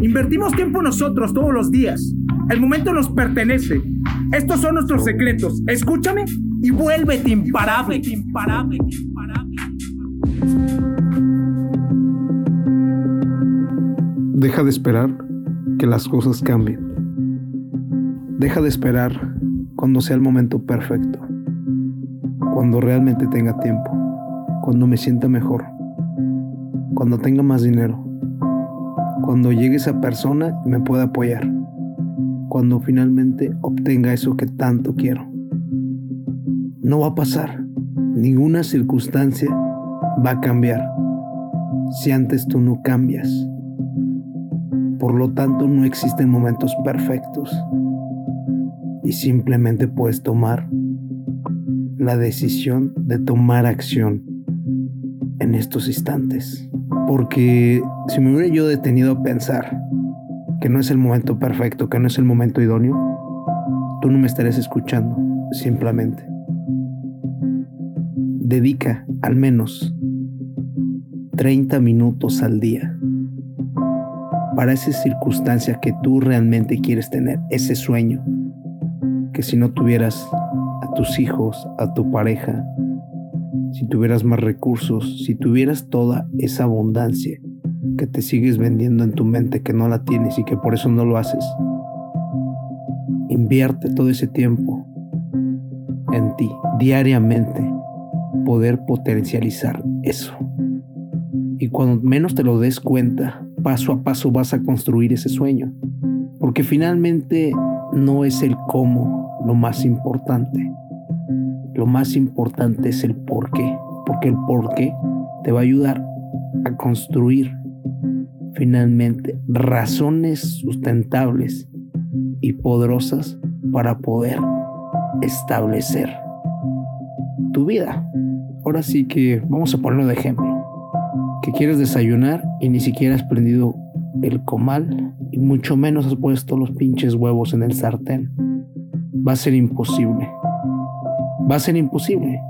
Invertimos tiempo nosotros todos los días. El momento nos pertenece. Estos son nuestros secretos. Escúchame y vuélvete imparable. imparable, imparable. Deja de esperar que las cosas cambien. Deja de esperar cuando sea el momento perfecto. Cuando realmente tenga tiempo. Cuando me sienta mejor. Cuando tenga más dinero. Cuando llegue esa persona y me pueda apoyar. Cuando finalmente obtenga eso que tanto quiero. No va a pasar. Ninguna circunstancia va a cambiar si antes tú no cambias. Por lo tanto, no existen momentos perfectos y simplemente puedes tomar la decisión de tomar acción en estos instantes. Porque si me hubiera yo detenido a pensar que no es el momento perfecto, que no es el momento idóneo, tú no me estarías escuchando, simplemente. Dedica al menos 30 minutos al día para esa circunstancia que tú realmente quieres tener, ese sueño, que si no tuvieras a tus hijos, a tu pareja, si tuvieras más recursos, si tuvieras toda esa abundancia que te sigues vendiendo en tu mente que no la tienes y que por eso no lo haces, invierte todo ese tiempo en ti, diariamente, poder potencializar eso. Y cuando menos te lo des cuenta, paso a paso vas a construir ese sueño. Porque finalmente no es el cómo lo más importante. Lo más importante es el por qué. Porque el por qué te va a ayudar a construir finalmente razones sustentables y poderosas para poder establecer tu vida. Ahora sí que vamos a ponerlo de ejemplo que quieres desayunar y ni siquiera has prendido el comal y mucho menos has puesto los pinches huevos en el sartén. Va a ser imposible. Va a ser imposible.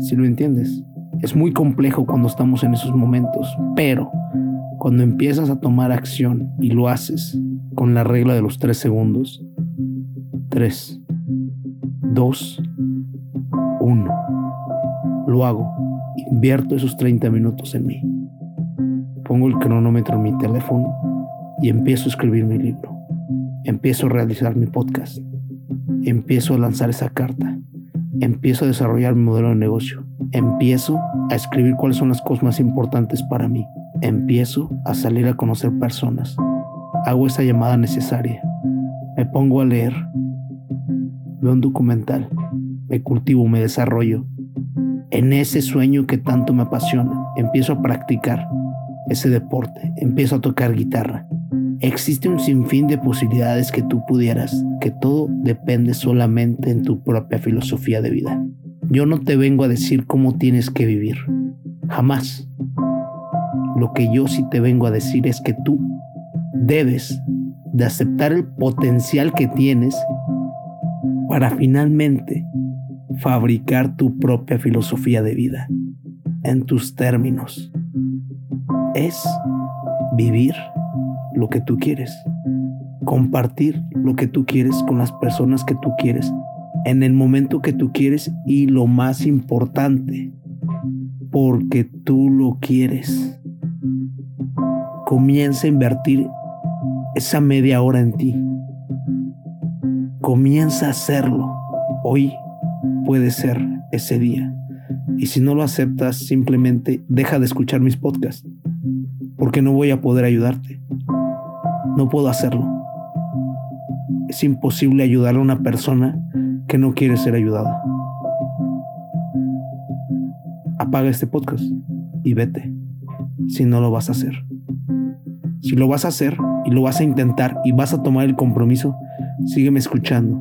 Si lo entiendes. Es muy complejo cuando estamos en esos momentos, pero cuando empiezas a tomar acción y lo haces con la regla de los tres segundos, 3, 2, 1, lo hago invierto esos 30 minutos en mí. Pongo el cronómetro en mi teléfono y empiezo a escribir mi libro. Empiezo a realizar mi podcast. Empiezo a lanzar esa carta. Empiezo a desarrollar mi modelo de negocio. Empiezo a escribir cuáles son las cosas más importantes para mí. Empiezo a salir a conocer personas. Hago esa llamada necesaria. Me pongo a leer. Veo un documental. Me cultivo, me desarrollo en ese sueño que tanto me apasiona. Empiezo a practicar ese deporte, empiezo a tocar guitarra. Existe un sinfín de posibilidades que tú pudieras, que todo depende solamente en tu propia filosofía de vida. Yo no te vengo a decir cómo tienes que vivir, jamás. Lo que yo sí te vengo a decir es que tú debes de aceptar el potencial que tienes para finalmente fabricar tu propia filosofía de vida en tus términos. Es vivir lo que tú quieres, compartir lo que tú quieres con las personas que tú quieres, en el momento que tú quieres y lo más importante, porque tú lo quieres. Comienza a invertir esa media hora en ti. Comienza a hacerlo hoy puede ser ese día. Y si no lo aceptas, simplemente deja de escuchar mis podcasts, porque no voy a poder ayudarte. No puedo hacerlo. Es imposible ayudar a una persona que no quiere ser ayudada. Apaga este podcast y vete, si no lo vas a hacer. Si lo vas a hacer y lo vas a intentar y vas a tomar el compromiso, sígueme escuchando.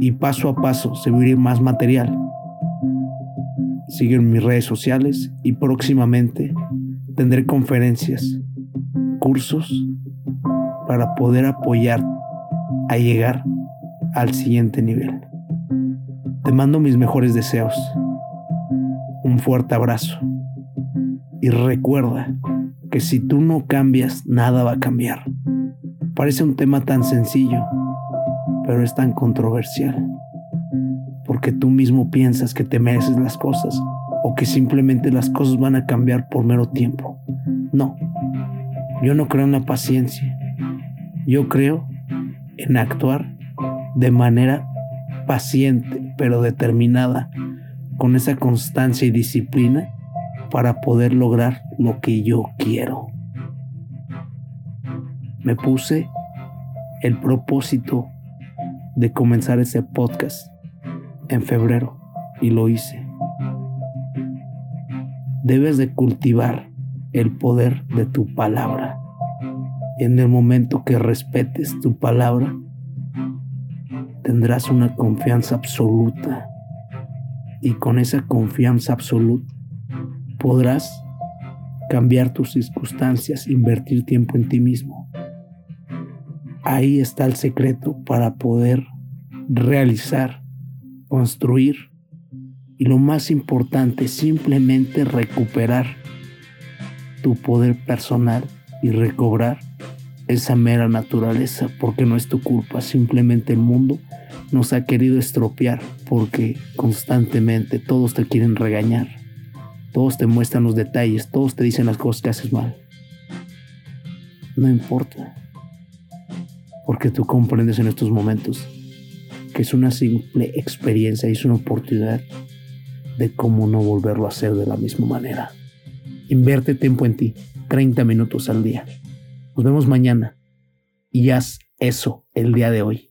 Y paso a paso se más material. Sigue en mis redes sociales y próximamente tendré conferencias, cursos para poder apoyar a llegar al siguiente nivel. Te mando mis mejores deseos. Un fuerte abrazo. Y recuerda que si tú no cambias, nada va a cambiar. Parece un tema tan sencillo, pero es tan controversial. Porque tú mismo piensas que te mereces las cosas o que simplemente las cosas van a cambiar por mero tiempo. No, yo no creo en la paciencia. Yo creo en actuar de manera paciente pero determinada, con esa constancia y disciplina para poder lograr lo que yo quiero. Me puse el propósito de comenzar ese podcast en febrero y lo hice. Debes de cultivar el poder de tu palabra. En el momento que respetes tu palabra, tendrás una confianza absoluta. Y con esa confianza absoluta podrás cambiar tus circunstancias, invertir tiempo en ti mismo. Ahí está el secreto para poder realizar, construir y lo más importante, simplemente recuperar tu poder personal y recobrar esa mera naturaleza, porque no es tu culpa, simplemente el mundo nos ha querido estropear porque constantemente todos te quieren regañar, todos te muestran los detalles, todos te dicen las cosas que haces mal. No importa, porque tú comprendes en estos momentos que es una simple experiencia y es una oportunidad de cómo no volverlo a hacer de la misma manera. Invierte tiempo en ti, 30 minutos al día. Nos vemos mañana y haz eso el día de hoy.